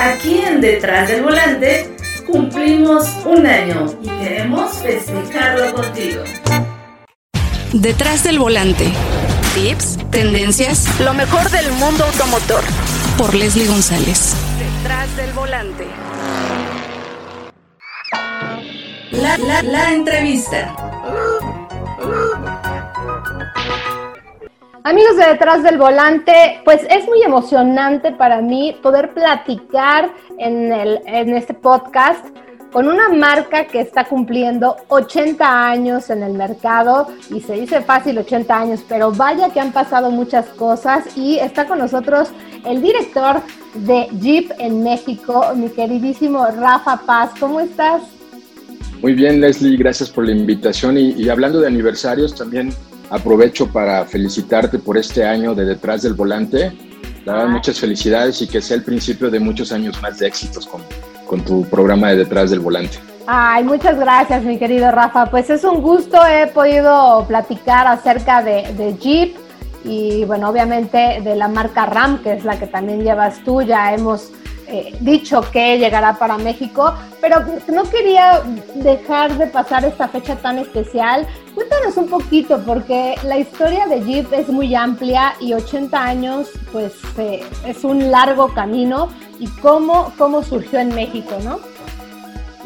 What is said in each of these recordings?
aquí en Detrás del Volante cumplimos un año y queremos festejarlo contigo. Detrás del Volante. Tips, tendencias, lo mejor del mundo automotor. Por Leslie González. Detrás del Volante. La, la, la entrevista. Amigos de Detrás del Volante, pues es muy emocionante para mí poder platicar en, el, en este podcast con una marca que está cumpliendo 80 años en el mercado y se dice fácil 80 años, pero vaya que han pasado muchas cosas y está con nosotros el director de Jeep en México, mi queridísimo Rafa Paz. ¿Cómo estás? Muy bien, Leslie, gracias por la invitación y, y hablando de aniversarios, también aprovecho para felicitarte por este año de Detrás del Volante. Ah. muchas felicidades y que sea el principio de muchos años más de éxitos con, con tu programa de Detrás del Volante. Ay, muchas gracias, mi querido Rafa. Pues es un gusto, he podido platicar acerca de, de Jeep y, bueno, obviamente de la marca RAM, que es la que también llevas tú. Ya hemos eh, dicho que llegará para México, pero no quería dejar de pasar esta fecha tan especial. Cuéntanos un poquito, porque la historia de Jeep es muy amplia y 80 años, pues eh, es un largo camino. ¿Y cómo, cómo surgió en México, no?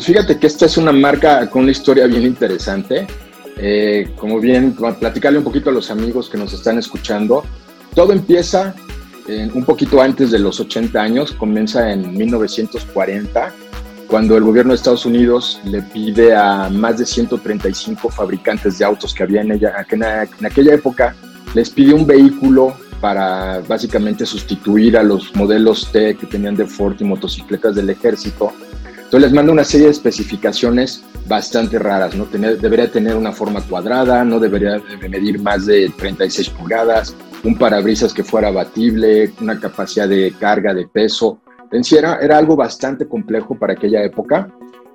Fíjate que esta es una marca con una historia bien interesante. Eh, como bien, platicarle un poquito a los amigos que nos están escuchando. Todo empieza un poquito antes de los 80 años, comienza en 1940, cuando el gobierno de Estados Unidos le pide a más de 135 fabricantes de autos que había en, ella, en aquella época, les pide un vehículo para básicamente sustituir a los modelos T que tenían de Ford y motocicletas del ejército. Entonces les manda una serie de especificaciones bastante raras, ¿no? debería tener una forma cuadrada, no debería medir más de 36 pulgadas, un parabrisas que fuera abatible, una capacidad de carga, de peso. En era, algo bastante complejo para aquella época.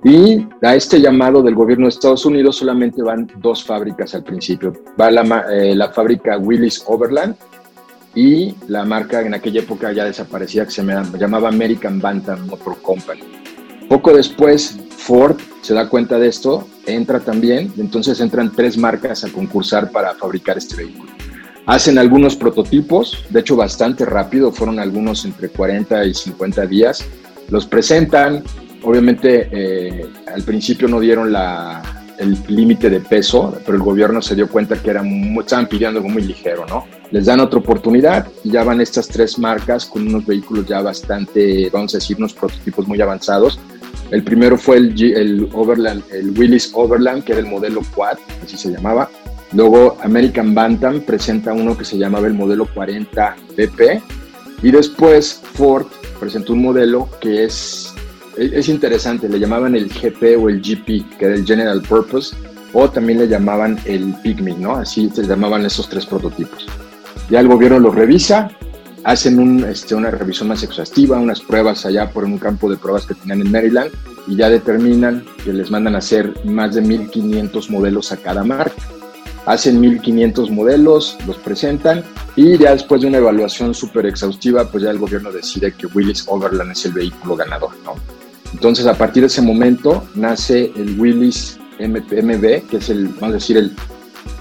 Y a este llamado del gobierno de Estados Unidos solamente van dos fábricas al principio. Va la, eh, la fábrica Willis Overland y la marca en aquella época ya desaparecía que se llamaba American Bantam Motor Company. Poco después Ford se da cuenta de esto, entra también, entonces entran tres marcas a concursar para fabricar este vehículo. Hacen algunos prototipos, de hecho bastante rápido, fueron algunos entre 40 y 50 días. Los presentan, obviamente eh, al principio no dieron la, el límite de peso, pero el gobierno se dio cuenta que era estaban pidiendo algo muy ligero, ¿no? Les dan otra oportunidad y ya van estas tres marcas con unos vehículos ya bastante, vamos a decir, unos prototipos muy avanzados. El primero fue el, el Overland, el Willis Overland, que era el modelo Quad, así se llamaba. Luego American Bantam presenta uno que se llamaba el modelo 40 BP y después Ford presentó un modelo que es, es interesante, le llamaban el GP o el GP, que era el General Purpose, o también le llamaban el Pygmy, ¿no? Así se llamaban esos tres prototipos. Ya el gobierno los revisa, hacen un, este, una revisión más exhaustiva, unas pruebas allá por un campo de pruebas que tenían en Maryland y ya determinan que les mandan a hacer más de 1500 modelos a cada marca hacen 1500 modelos, los presentan y ya después de una evaluación súper exhaustiva, pues ya el gobierno decide que Willis Overland es el vehículo ganador, ¿no? Entonces, a partir de ese momento nace el Willis MB, que es el, vamos a decir, el,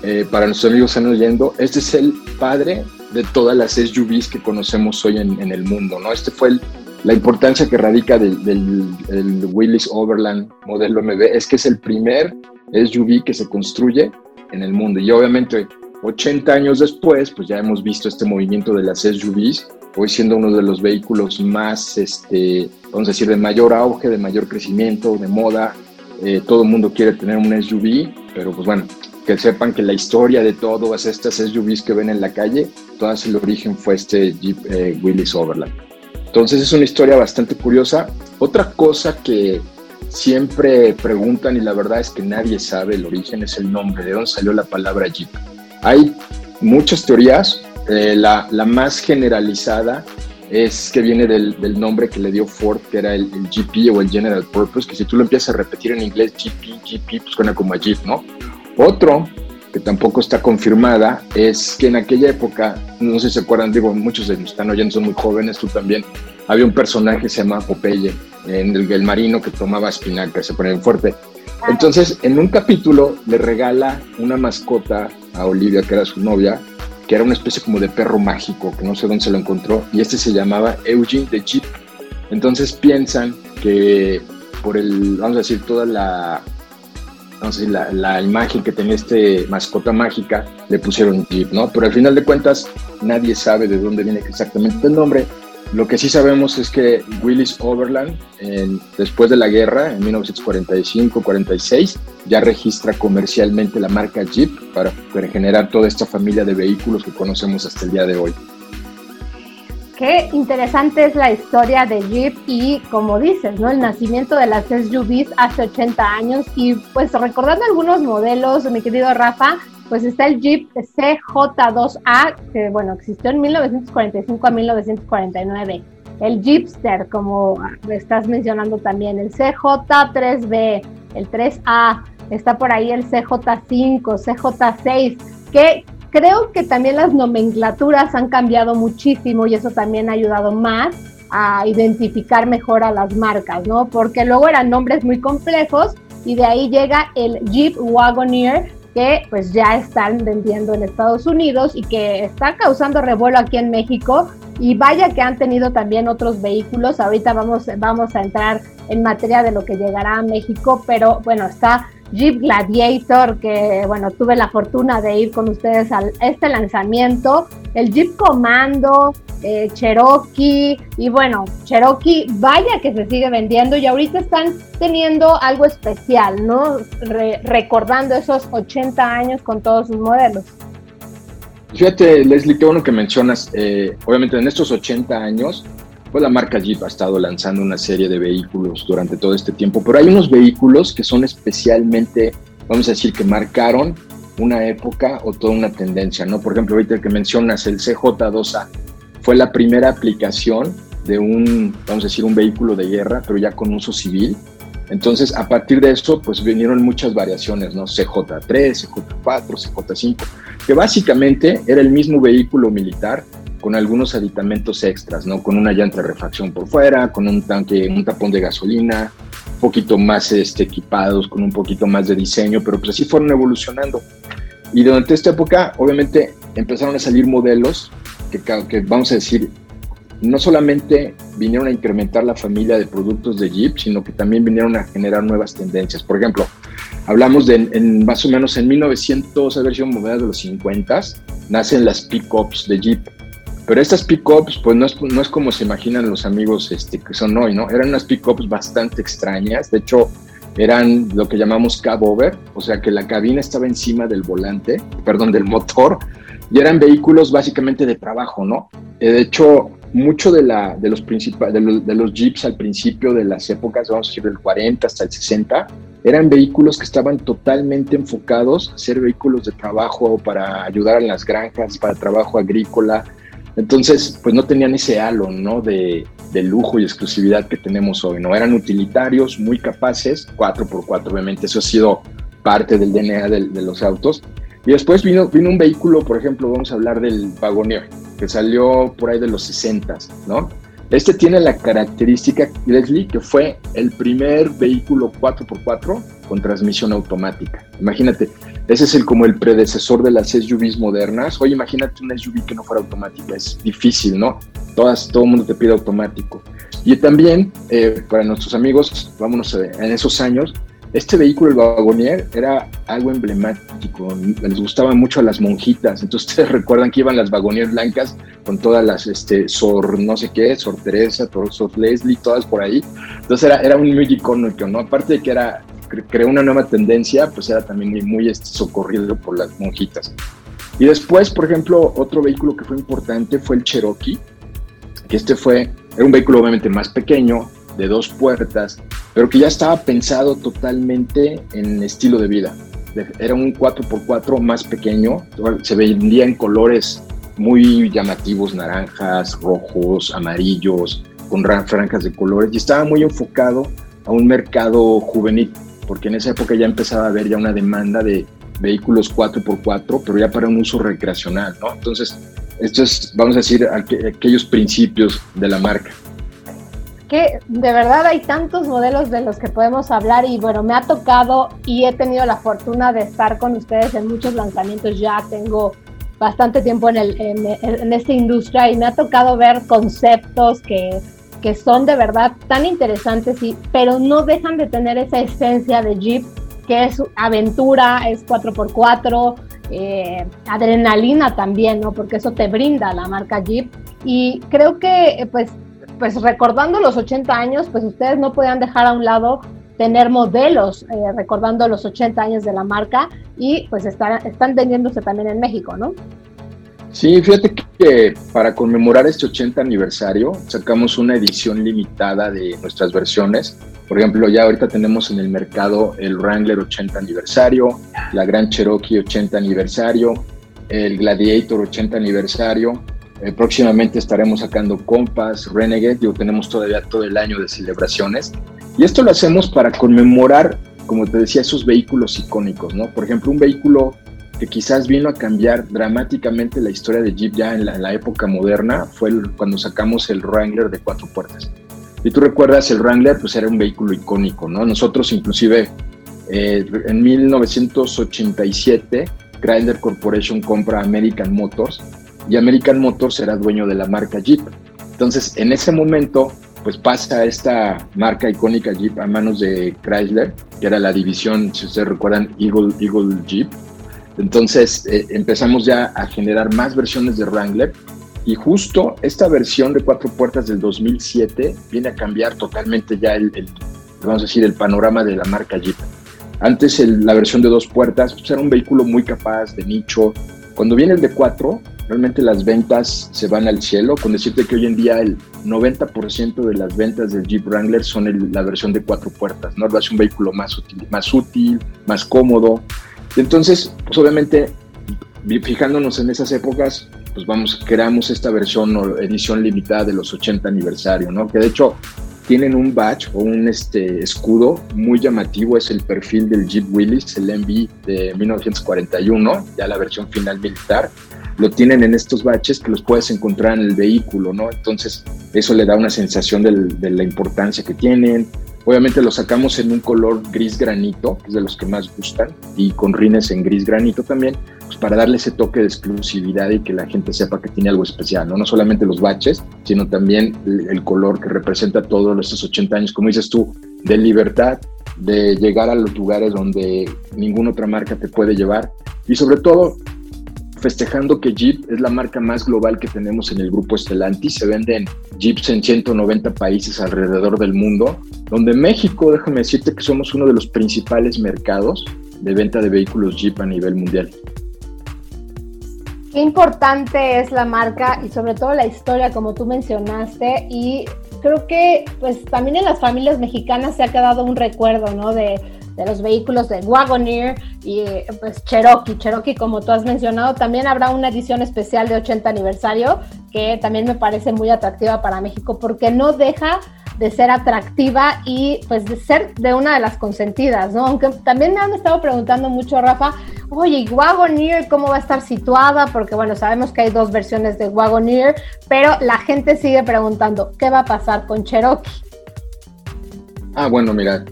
eh, para nuestros amigos que están oyendo, este es el padre de todas las SUVs que conocemos hoy en, el mundo, ¿no? Este fue la importancia que radica del, del Willis Overland modelo MB, es que es el primer SUV que se construye en el mundo. Y obviamente 80 años después, pues ya hemos visto este movimiento de las SUVs, hoy siendo uno de los vehículos más, este, vamos a decir, de mayor auge, de mayor crecimiento, de moda. Eh, todo el mundo quiere tener un SUV, pero pues bueno, que sepan que la historia de todas estas SUVs que ven en la calle, todas el origen fue este Jeep eh, Willys Overland. Entonces es una historia bastante curiosa. Otra cosa que siempre preguntan y la verdad es que nadie sabe el origen, es el nombre, de dónde salió la palabra Jeep. Hay muchas teorías, eh, la, la, más generalizada es que viene del, del, nombre que le dio Ford, que era el, GP o el General Purpose, que si tú lo empiezas a repetir en inglés, GP, GP, pues suena como a Jeep, ¿no? Otro, que tampoco está confirmada, es que en aquella época, no sé si se acuerdan, digo, muchos de los que están oyendo son muy jóvenes, tú también, había un personaje que se llama Popeye, en el, el marino que tomaba espinaca, se ponía fuerte. Entonces, en un capítulo le regala una mascota a Olivia, que era su novia, que era una especie como de perro mágico, que no sé dónde se lo encontró, y este se llamaba Eugene de Jeep. Entonces piensan que por el, vamos a decir, toda la, vamos a decir, la, la, imagen que tenía este mascota mágica, le pusieron Jeep, ¿no? Pero al final de cuentas, nadie sabe de dónde viene exactamente el nombre. Lo que sí sabemos es que Willis Overland, en, después de la guerra, en 1945-46, ya registra comercialmente la marca Jeep para, para generar toda esta familia de vehículos que conocemos hasta el día de hoy. Qué interesante es la historia de Jeep y, como dices, ¿no? El nacimiento de las SUVs hace 80 años y pues recordando algunos modelos, mi querido Rafa, pues está el Jeep CJ2A, que bueno, existió en 1945 a 1949. El Jeepster, como estás mencionando también, el CJ3B, el 3A, está por ahí el CJ5, CJ6, que creo que también las nomenclaturas han cambiado muchísimo y eso también ha ayudado más a identificar mejor a las marcas, ¿no? Porque luego eran nombres muy complejos y de ahí llega el Jeep Wagoneer, que pues ya están vendiendo en Estados Unidos y que está causando revuelo aquí en México. Y vaya que han tenido también otros vehículos. Ahorita vamos, vamos a entrar en materia de lo que llegará a México, pero bueno, está Jeep Gladiator, que bueno, tuve la fortuna de ir con ustedes a este lanzamiento, el Jeep Comando, eh, Cherokee, y bueno, Cherokee, vaya que se sigue vendiendo y ahorita están teniendo algo especial, ¿no? recordando esos 80 años con todos sus modelos. Fíjate, Leslie, qué bueno que mencionas, eh, obviamente en estos 80 años, pues la marca Jeep ha estado lanzando una serie de vehículos durante todo este tiempo, pero hay unos vehículos que son especialmente, vamos a decir, que marcaron una época o toda una tendencia, ¿no? Por ejemplo, ahorita que mencionas el CJ2A, fue la primera aplicación de un, vamos a decir, un vehículo de guerra, pero ya con uso civil. Entonces, a partir de eso, pues vinieron muchas variaciones, ¿no? CJ3, CJ4, CJ5, que básicamente era el mismo vehículo militar, con algunos aditamentos extras, ¿no? Con una llanta de refacción por fuera, con un tanque, un tapón de gasolina, un poquito más este, equipados, con un poquito más de diseño, pero pues así fueron evolucionando. Y durante esta época, obviamente, empezaron a salir modelos que, que vamos a decir, no solamente vinieron a incrementar la familia de productos de Jeep, sino que también vinieron a generar nuevas tendencias. Por ejemplo, hablamos de en, más o menos en 1900, haber sido modelos de los 50, nacen las pickups de Jeep pero estas pickups, pues no es, no es como se imaginan los amigos este, que son hoy, ¿no? Eran unas pickups bastante extrañas. De hecho, eran lo que llamamos cab over, o sea que la cabina estaba encima del volante, perdón, del motor, y eran vehículos básicamente de trabajo, ¿no? Eh, de hecho, mucho de, la, de, los de, los, de los jeeps al principio de las épocas, vamos a decir del 40 hasta el 60, eran vehículos que estaban totalmente enfocados a ser vehículos de trabajo para ayudar en las granjas, para trabajo agrícola, entonces, pues no tenían ese halo, ¿no? De, lujo y exclusividad que tenemos hoy, ¿no? Eran utilitarios, muy capaces, 4x4, obviamente, eso ha sido parte del DNA de, los autos. Y después vino, un vehículo, por ejemplo, vamos a hablar del Wagoneer, que salió por ahí de los 60, ¿no? Este tiene la característica, Leslie, que fue el primer vehículo 4x4 con transmisión automática. Imagínate, ese es el, como el predecesor de las SUVs modernas. Oye, imagínate una SUV que no fuera automática, es difícil, ¿no? Todas, todo el mundo te pide automático. Y también, eh, para nuestros amigos, vámonos eh, en esos años, este vehículo, el Wagonier, era algo emblemático. Les gustaba mucho a las monjitas. Entonces, ustedes recuerdan que iban las Wagonier blancas con todas las, este, Sor, no sé qué, Sor Teresa, Sor Leslie, todas por ahí. Entonces, era, era un muy icónico, ¿no? Aparte de que era creó una nueva tendencia, pues era también muy, muy este, socorrido por las monjitas. Y después, por ejemplo, otro vehículo que fue importante fue el Cherokee, que este fue, era un vehículo obviamente más pequeño, de dos puertas, pero que ya estaba pensado totalmente en estilo de vida. Era un 4x4 más pequeño, se vendía en colores muy llamativos, naranjas, rojos, amarillos, con franjas de colores, y estaba muy enfocado a un mercado juvenil porque en esa época ya empezaba a haber ya una demanda de vehículos 4x4, pero ya para un uso recreacional, ¿no? Entonces, esto es, vamos a decir, aquellos principios de la marca. que de verdad hay tantos modelos de los que podemos hablar y bueno, me ha tocado y he tenido la fortuna de estar con ustedes en muchos lanzamientos, ya tengo bastante tiempo en, el, en, esta industria y me ha tocado ver conceptos que, que son de verdad tan interesantes, y, pero no dejan de tener esa esencia de Jeep, que es aventura, es 4x4, eh, adrenalina también, ¿no? Porque eso te brinda la marca Jeep. Y creo que, pues, pues recordando los 80 años, pues ustedes no podían dejar a un lado tener modelos eh, recordando los 80 años de la marca y pues están, están vendiéndose también en México, ¿no? Sí, fíjate que para conmemorar este 80 aniversario sacamos una edición limitada de nuestras versiones. Por ejemplo, ya ahorita tenemos en el mercado el Wrangler 80 aniversario, la Gran Cherokee 80 aniversario, el Gladiator 80 aniversario. Eh, próximamente estaremos sacando Compass, Renegade, yo tenemos todavía todo el año de celebraciones. Y esto lo hacemos para conmemorar, como te decía, esos vehículos icónicos, ¿no? Por ejemplo, un vehículo que quizás vino a cambiar dramáticamente la historia de Jeep ya en la, época moderna fue cuando sacamos el Wrangler de cuatro puertas. Y tú recuerdas, el Wrangler pues era un vehículo icónico, ¿no? Nosotros inclusive eh, en 1987 Chrysler Corporation compra American Motors y American Motors era dueño de la marca Jeep. Entonces, en ese momento, pues pasa esta marca icónica Jeep a manos de Chrysler, que era la división, si ustedes recuerdan, Eagle, Eagle Jeep. Entonces eh, empezamos ya a generar más versiones de Wrangler y justo esta versión de cuatro puertas del 2007 viene a cambiar totalmente ya el, vamos a decir, el panorama de la marca Jeep. Antes la versión de dos puertas pues, era un vehículo muy capaz, de nicho. Cuando viene el de cuatro, realmente las ventas se van al cielo, con decirte que hoy en día el 90% de las ventas del Jeep Wrangler son la versión de cuatro puertas, ¿no? Es un vehículo más útil, más, útil, más cómodo. Entonces, pues obviamente, fijándonos en esas épocas, pues vamos, creamos esta versión o edición limitada de los 80 aniversario, ¿no? Que de hecho tienen un badge o un este, escudo muy llamativo, es el perfil del Jeep Willys, el MV de 1941, ya la versión final militar lo tienen en estos baches que los puedes encontrar en el vehículo, ¿no? Entonces, eso le da una sensación de la importancia que tienen. Obviamente lo sacamos en un color gris granito, que es de los que más gustan, y con rines en gris granito también, pues para darle ese toque de exclusividad y que la gente sepa que tiene algo especial, ¿no? No solamente los baches, sino también el color que representa todos estos 80 años, como dices tú, de libertad, de llegar a los lugares donde ninguna otra marca te puede llevar y sobre todo festejando que Jeep es la marca más global que tenemos en el grupo Stellantis. Se venden Jeeps en 190 países alrededor del mundo, donde México, déjame decirte que somos uno de los principales mercados de venta de vehículos Jeep a nivel mundial. Qué importante es la marca y sobre todo la historia, como tú mencionaste, y creo que pues también en las familias mexicanas se ha quedado un recuerdo, ¿no? De de los vehículos de Wagoneer y pues Cherokee. Cherokee, como tú has mencionado, también habrá una edición especial de 80 aniversario que también me parece muy atractiva para México porque no deja de ser atractiva y pues de ser de una de las consentidas, ¿no? Aunque también me han estado preguntando mucho, Rafa, oye, ¿y Wagoneer cómo va a estar situada? Porque bueno, sabemos que hay dos versiones de Wagoneer, pero la gente sigue preguntando, ¿qué va a pasar con Cherokee? Ah, bueno, mira,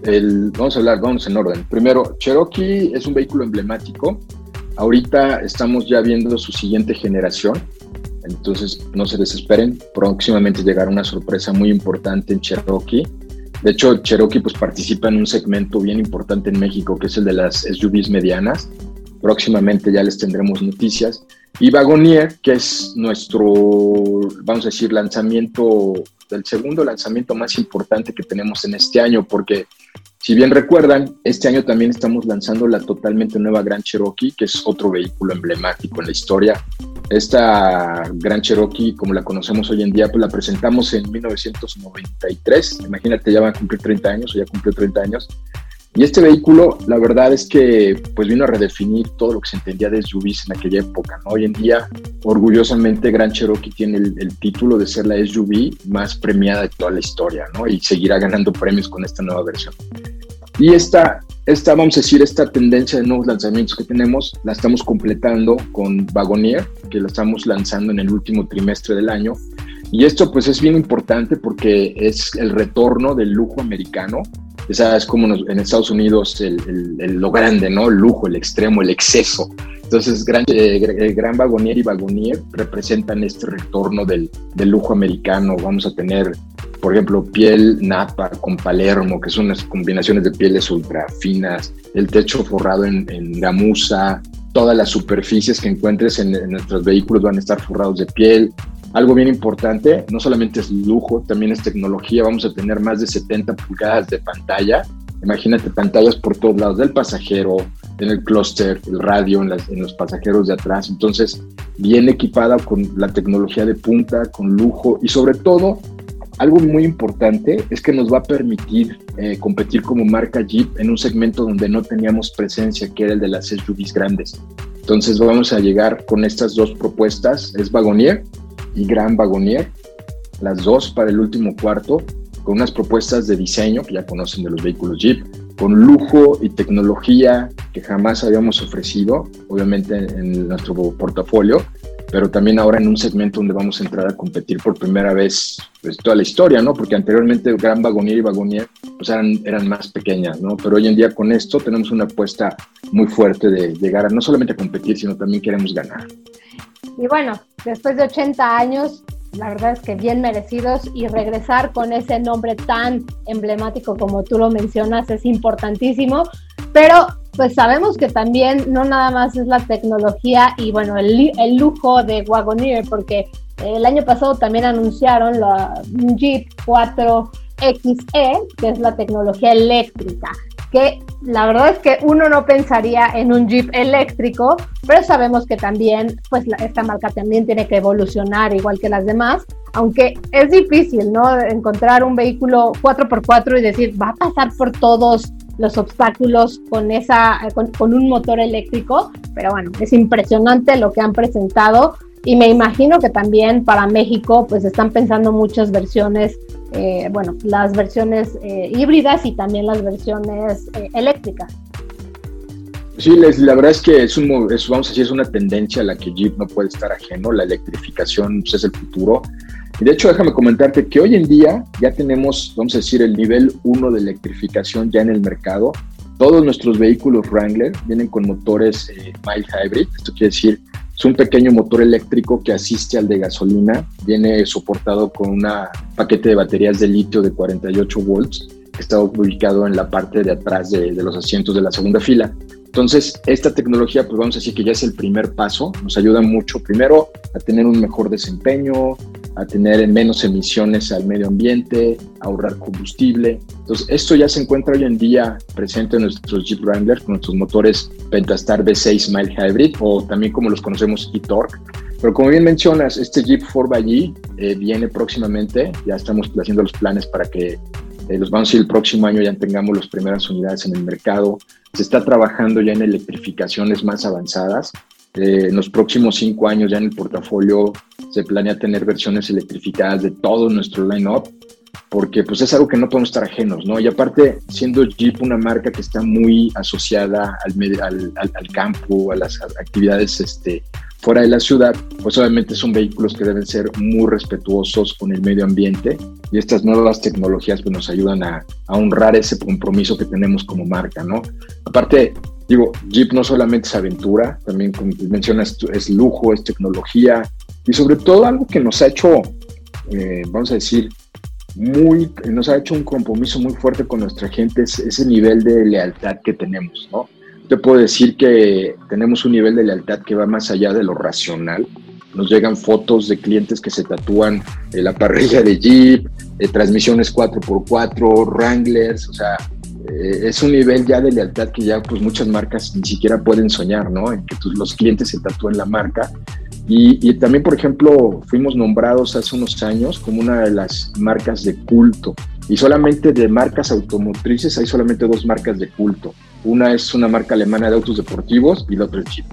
vamos a hablar, vamos en orden. Primero, Cherokee es un vehículo emblemático. Ahorita estamos ya viendo su siguiente generación, entonces no se desesperen. Próximamente llegará una sorpresa muy importante en Cherokee. De hecho, Cherokee pues, participa en un segmento bien importante en México, que es el de las SUVs medianas. Próximamente ya les tendremos noticias. Y Wagonier, que es nuestro, vamos a decir, lanzamiento del segundo lanzamiento más importante que tenemos en este año, porque si bien recuerdan, este año también estamos lanzando la totalmente nueva Gran Cherokee, que es otro vehículo emblemático en la historia. Esta Gran Cherokee, como la conocemos hoy en día, pues la presentamos en 1993. Imagínate, ya van a cumplir 30 años o ya cumplió 30 años. Y este vehículo, la verdad es que pues vino a redefinir todo lo que se entendía de SUVs en aquella época. ¿no? Hoy en día, orgullosamente, Gran Cherokee tiene el, título de ser la SUV más premiada de toda la historia, ¿no? Y seguirá ganando premios con esta nueva versión. Y esta, esta, vamos a decir, esta tendencia de nuevos lanzamientos que tenemos, la estamos completando con Wagonier, que la estamos lanzando en el último trimestre del año. Y esto pues es bien importante porque es el retorno del lujo americano. Esa es como en Estados Unidos el, lo grande, ¿no? El lujo, el extremo, el exceso. Entonces, gran, eh, el Gran Vagonier y Vagonier representan este retorno del, del, lujo americano. Vamos a tener, por ejemplo, piel napa con Palermo, que son unas combinaciones de pieles ultra finas, el techo forrado en, en gamuza, todas las superficies que encuentres en, en, nuestros vehículos van a estar forrados de piel. Algo bien importante, no solamente es lujo, también es tecnología. Vamos a tener más de 70 pulgadas de pantalla. Imagínate pantallas por todos lados del pasajero, en el clúster, el radio, en, los pasajeros de atrás. Entonces, bien equipada con la tecnología de punta, con lujo y sobre todo, algo muy importante es que nos va a permitir eh, competir como marca Jeep en un segmento donde no teníamos presencia, que era el de las SUVs grandes. Entonces vamos a llegar con estas dos propuestas, es Vagonier y Gran Vagonier, las dos para el último cuarto, con unas propuestas de diseño que ya conocen de los vehículos Jeep, con lujo y tecnología que jamás habíamos ofrecido, obviamente en nuestro portafolio, pero también ahora en un segmento donde vamos a entrar a competir por primera vez pues, toda la historia, ¿no? Porque anteriormente Gran Vagonier y Vagonier pues eran, eran más pequeñas, ¿no? Pero hoy en día con esto tenemos una apuesta muy fuerte de llegar a no solamente a competir, sino también queremos ganar. Y bueno, después de 80 años, la verdad es que bien merecidos y regresar con ese nombre tan emblemático como tú lo mencionas es importantísimo, pero pues sabemos que también no nada más es la tecnología y bueno, el, lujo de Wagoneer, porque el año pasado también anunciaron la Jeep 4XE, que es la tecnología eléctrica que la verdad es que uno no pensaría en un Jeep eléctrico, pero sabemos que también, pues esta marca también tiene que evolucionar igual que las demás, aunque es difícil, ¿no? Encontrar un vehículo 4x4 y decir, va a pasar por todos los obstáculos con, esa, con, con un motor eléctrico, pero bueno, es impresionante lo que han presentado y me imagino que también para México pues están pensando muchas versiones, eh, bueno, las versiones eh, híbridas y también las versiones eh, eléctricas. Sí, la verdad es que es, un, vamos a decir, es una tendencia a la que Jeep no puede estar ajeno, la electrificación pues, es el futuro. Y de hecho, déjame comentarte que hoy en día ya tenemos, vamos a decir, el nivel 1 de electrificación ya en el mercado. Todos nuestros vehículos Wrangler vienen con motores mild hybrid, esto quiere decir es un pequeño motor eléctrico que asiste al de gasolina. Viene soportado con un paquete de baterías de litio de 48 volts que está ubicado en la parte de atrás de, los asientos de la segunda fila. Entonces, esta tecnología, pues vamos a decir que ya es el primer paso, nos ayuda mucho, primero, a tener un mejor desempeño, a tener menos emisiones al medio ambiente, a ahorrar combustible. Entonces, esto ya se encuentra hoy en día presente en nuestros Jeep Wrangler con nuestros motores Pentastar V6 Mild Hybrid o también como los conocemos e-Torque. Pero como bien mencionas, este Jeep 4xE eh, viene próximamente, ya estamos haciendo los planes para que eh, los vamos a ir el próximo año ya tengamos las primeras unidades en el mercado. Se está trabajando ya en electrificaciones más avanzadas. Eh, en los próximos cinco años ya en el portafolio se planea tener versiones electrificadas de todo nuestro line-up, porque pues es algo que no podemos estar ajenos, ¿no? Y aparte, siendo Jeep una marca que está muy asociada al, al, al campo, a las actividades este, fuera de la ciudad, pues obviamente son vehículos que deben ser muy respetuosos con el medio ambiente y estas nuevas tecnologías pues nos ayudan a, a honrar ese compromiso que tenemos como marca, ¿no? Aparte, digo, Jeep no solamente es aventura, también como mencionas, es lujo, es tecnología y sobre todo algo que nos ha hecho, eh, vamos a decir, muy, nos ha hecho un compromiso muy fuerte con nuestra gente, es ese nivel de lealtad que tenemos, ¿no? Te puedo decir que tenemos un nivel de lealtad que va más allá de lo racional. Nos llegan fotos de clientes que se tatúan en la parrilla de Jeep, de transmisiones 4x4, Wranglers, o sea, eh, es un nivel ya de lealtad que ya pues muchas marcas ni siquiera pueden soñar, ¿no? En que los clientes se tatúen la marca. Y, también, por ejemplo, fuimos nombrados hace unos años como una de las marcas de culto. Y solamente de marcas automotrices hay solamente dos marcas de culto. Una es una marca alemana de autos deportivos y la otra es Jeep.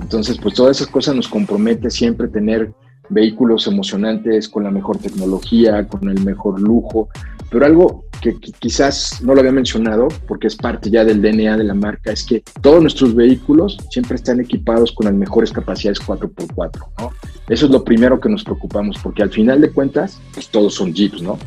Entonces, pues todas esas cosas nos compromete siempre tener vehículos emocionantes con la mejor tecnología, con el mejor lujo, pero algo que, quizás no lo había mencionado porque es parte ya del DNA de la marca es que todos nuestros vehículos siempre están equipados con las mejores capacidades 4x4, ¿no? Eso es lo primero que nos preocupamos porque al final de cuentas, pues todos son Jeeps, ¿no?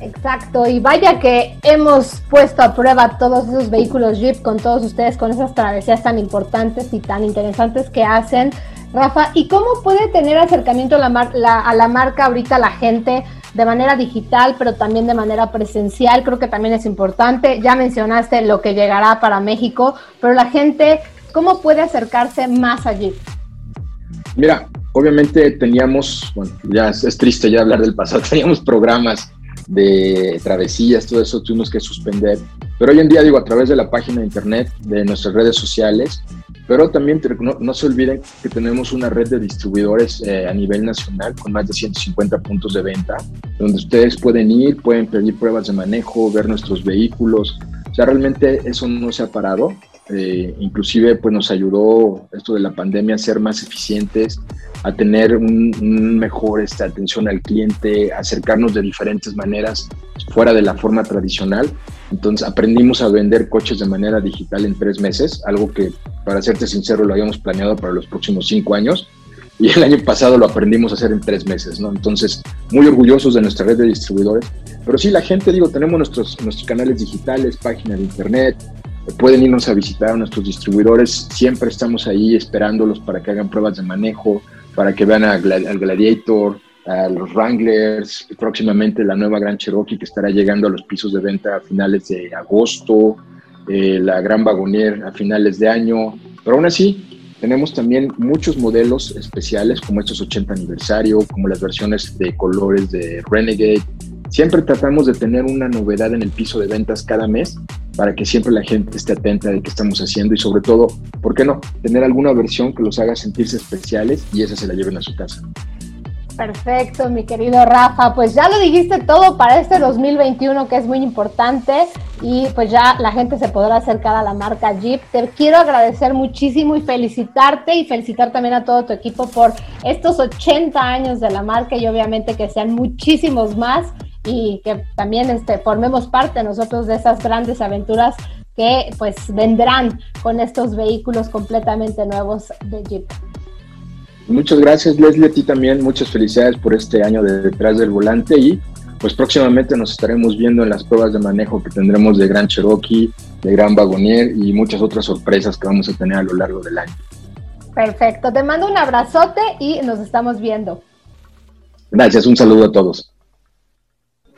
Exacto, y vaya que hemos puesto a prueba todos esos vehículos Jeep con todos ustedes, con esas travesías tan importantes y tan interesantes que hacen. Rafa, ¿y cómo puede tener acercamiento a la, a la marca ahorita la gente de manera digital, pero también de manera presencial? Creo que también es importante. Ya mencionaste lo que llegará para México, pero la gente, ¿cómo puede acercarse más allí? Mira, obviamente teníamos, bueno, ya es triste ya hablar del pasado, teníamos programas de travesías, todo eso tuvimos que suspender. Pero hoy en día, digo, a través de la página de internet, de nuestras redes sociales, pero también no, se olviden que tenemos una red de distribuidores eh, a nivel nacional con más de 150 puntos de venta, donde ustedes pueden ir, pueden pedir pruebas de manejo, ver nuestros vehículos. O sea, realmente eso no se ha parado. Eh, inclusive pues nos ayudó esto de la pandemia a ser más eficientes, a tener un, mejor esta, atención al cliente, acercarnos de diferentes maneras fuera de la forma tradicional. Entonces aprendimos a vender coches de manera digital en tres meses, algo que para serte sincero lo habíamos planeado para los próximos cinco años y el año pasado lo aprendimos a hacer en tres meses, ¿no? Entonces, muy orgullosos de nuestra red de distribuidores. Pero sí, la gente, digo, tenemos nuestros, nuestros canales digitales, página de internet, pueden irnos a visitar a nuestros distribuidores, siempre estamos ahí esperándolos para que hagan pruebas de manejo, para que vean al Gladiator, a los Wranglers, próximamente la nueva Gran Cherokee que estará llegando a los pisos de venta a finales de agosto, eh, la Gran Wagonier a finales de año, pero aún así tenemos también muchos modelos especiales como estos 80 aniversario, como las versiones de colores de Renegade, Siempre tratamos de tener una novedad en el piso de ventas cada mes para que siempre la gente esté atenta de qué estamos haciendo y sobre todo, ¿por qué no? Tener alguna versión que los haga sentirse especiales y esa se la lleven a su casa. Perfecto, mi querido Rafa. Pues ya lo dijiste todo para este 2021 que es muy importante y pues ya la gente se podrá acercar a la marca Jeep. Te quiero agradecer muchísimo y felicitarte y felicitar también a todo tu equipo por estos 80 años de la marca y obviamente que sean muchísimos más y que también este, formemos parte nosotros de esas grandes aventuras que pues vendrán con estos vehículos completamente nuevos de Jeep. Muchas gracias Leslie, a ti también, muchas felicidades por este año de detrás del volante y pues próximamente nos estaremos viendo en las pruebas de manejo que tendremos de Gran Cherokee, de Gran Wagonier y muchas otras sorpresas que vamos a tener a lo largo del año. Perfecto, te mando un abrazote y nos estamos viendo. Gracias, un saludo a todos.